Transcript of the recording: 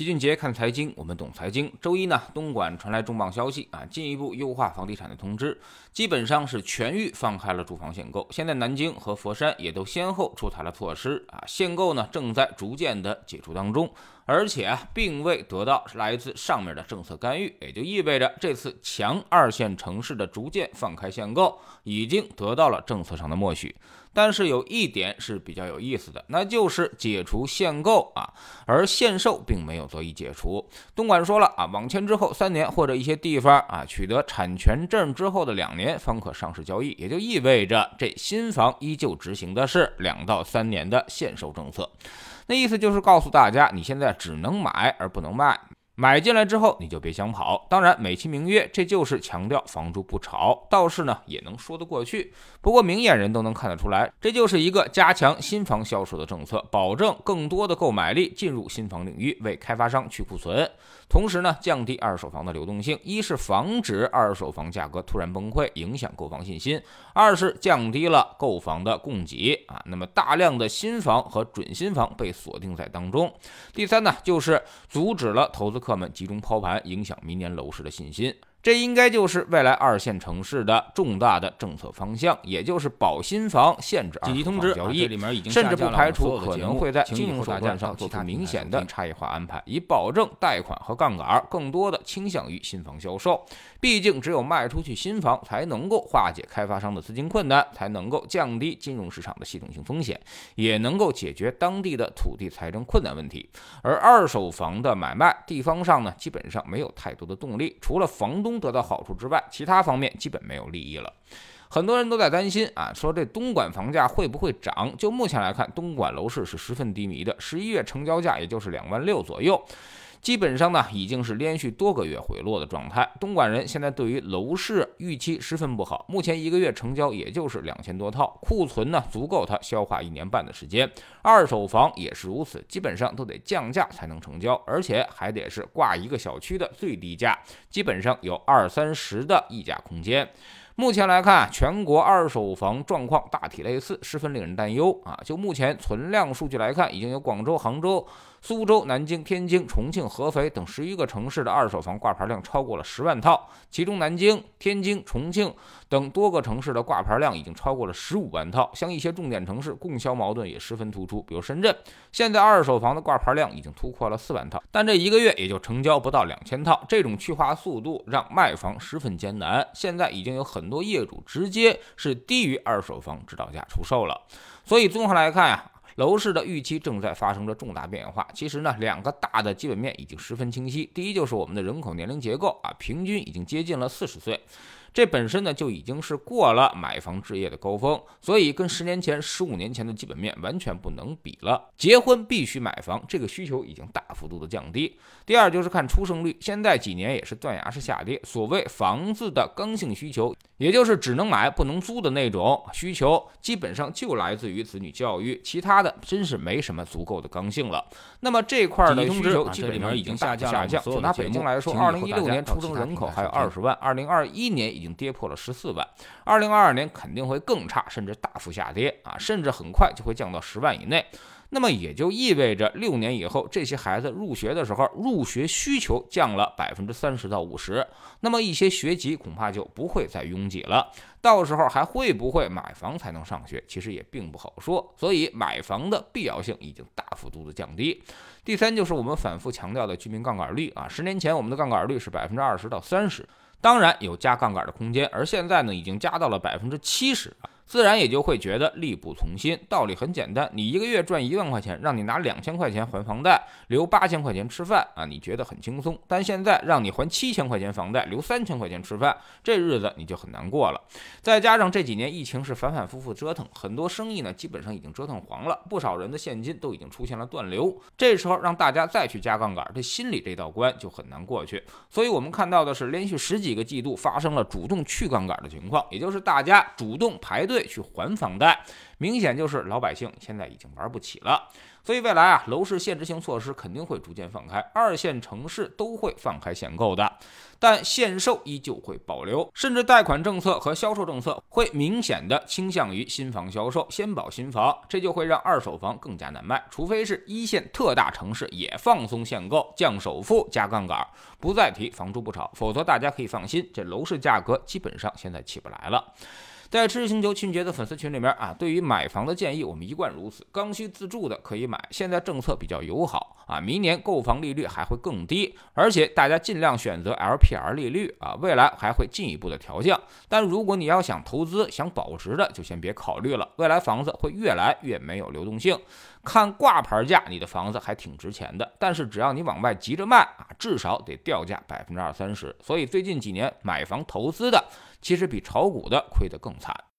齐俊杰看财经，我们懂财经。周一呢，东莞传来重磅消息啊，进一步优化房地产的通知，基本上是全域放开了住房限购。现在南京和佛山也都先后出台了措施啊，限购呢正在逐渐的解除当中。而且，并未得到来自上面的政策干预，也就意味着这次强二线城市的逐渐放开限购，已经得到了政策上的默许。但是有一点是比较有意思的，那就是解除限购啊，而限售并没有得以解除。东莞说了啊，网签之后三年或者一些地方啊取得产权证之后的两年方可上市交易，也就意味着这新房依旧执行的是两到三年的限售政策。那意思就是告诉大家，你现在只能买而不能卖。买进来之后你就别想跑。当然，美其名曰这就是强调房住不炒，倒是呢也能说得过去。不过明眼人都能看得出来，这就是一个加强新房销售的政策，保证更多的购买力进入新房领域，为开发商去库存，同时呢降低二手房的流动性。一是防止二手房价格突然崩溃，影响购房信心；二是降低了购房的供给啊，那么大量的新房和准新房被锁定在当中。第三呢，就是阻止了投资客。客们集中抛盘，影响明年楼市的信心。这应该就是未来二线城市的重大的政策方向，也就是保新房、限制紧急通知交易，甚至不排除可能会在金融手段上做出明显的差异化安排，以保证贷款和杠杆更多的倾向于新房销售。毕竟，只有卖出去新房，才能够化解开发商的资金困难，才能够降低金融市场的系统性风险，也能够解决当地的土地财政困难问题。而二手房的买卖，地方上呢，基本上没有太多的动力，除了房东。得到好处之外，其他方面基本没有利益了。很多人都在担心啊，说这东莞房价会不会涨？就目前来看，东莞楼市是十分低迷的，十一月成交价也就是两万六左右。基本上呢，已经是连续多个月回落的状态。东莞人现在对于楼市预期十分不好，目前一个月成交也就是两千多套，库存呢足够他消化一年半的时间。二手房也是如此，基本上都得降价才能成交，而且还得是挂一个小区的最低价，基本上有二三十的溢价空间。目前来看，全国二手房状况大体类似，十分令人担忧啊！就目前存量数据来看，已经有广州、杭州、苏州、南京、天津、重庆、合肥等十一个城市的二手房挂牌量超过了十万套，其中南京、天津、重庆等多个城市的挂牌量已经超过了十五万套。像一些重点城市，供销矛盾也十分突出，比如深圳，现在二手房的挂牌量已经突破了四万套，但这一个月也就成交不到两千套，这种去化速度让卖房十分艰难。现在已经有很多业主直接是低于二手房指导价出售了，所以综合来看呀，楼市的预期正在发生着重大变化。其实呢，两个大的基本面已经十分清晰。第一就是我们的人口年龄结构啊，平均已经接近了四十岁。这本身呢就已经是过了买房置业的高峰，所以跟十年前、十五年前的基本面完全不能比了。结婚必须买房，这个需求已经大幅度的降低。第二就是看出生率，现在几年也是断崖式下跌。所谓房子的刚性需求，也就是只能买不能租的那种需求，基本上就来自于子女教育，其他的真是没什么足够的刚性了。那么这块的需求基本上已经下降下降。就拿北京来说，二零一六年出生人口还有二十万，二零二一年。已经跌破了十四万，二零二二年肯定会更差，甚至大幅下跌啊，甚至很快就会降到十万以内。那么也就意味着六年以后，这些孩子入学的时候，入学需求降了百分之三十到五十，那么一些学籍恐怕就不会再拥挤了。到时候还会不会买房才能上学，其实也并不好说。所以买房的必要性已经大幅度的降低。第三就是我们反复强调的居民杠杆率啊，十年前我们的杠杆率是百分之二十到三十。当然有加杠杆的空间，而现在呢，已经加到了百分之七十。自然也就会觉得力不从心。道理很简单，你一个月赚一万块钱，让你拿两千块钱还房贷，留八千块钱吃饭啊，你觉得很轻松。但现在让你还七千块钱房贷，留三千块钱吃饭，这日子你就很难过了。再加上这几年疫情是反反复复折腾，很多生意呢基本上已经折腾黄了，不少人的现金都已经出现了断流。这时候让大家再去加杠杆，这心里这道关就很难过去。所以我们看到的是连续十几个季度发生了主动去杠杆的情况，也就是大家主动排队。去还房贷，明显就是老百姓现在已经玩不起了。所以未来啊，楼市限制性措施肯定会逐渐放开，二线城市都会放开限购的，但限售依旧会保留，甚至贷款政策和销售政策会明显的倾向于新房销售，先保新房，这就会让二手房更加难卖，除非是一线特大城市也放松限购、降首付、加杠杆，不再提房住不炒，否则大家可以放心，这楼市价格基本上现在起不来了。在知识星球秦杰的粉丝群里面啊，对于买房的建议，我们一贯如此：刚需自住的可以买，现在政策比较友好啊，明年购房利率还会更低，而且大家尽量选择 LPR 利率啊，未来还会进一步的调降。但如果你要想投资、想保值的，就先别考虑了，未来房子会越来越没有流动性。看挂牌价，你的房子还挺值钱的，但是只要你往外急着卖啊，至少得掉价百分之二三十。所以最近几年买房投资的，其实比炒股的亏得更惨。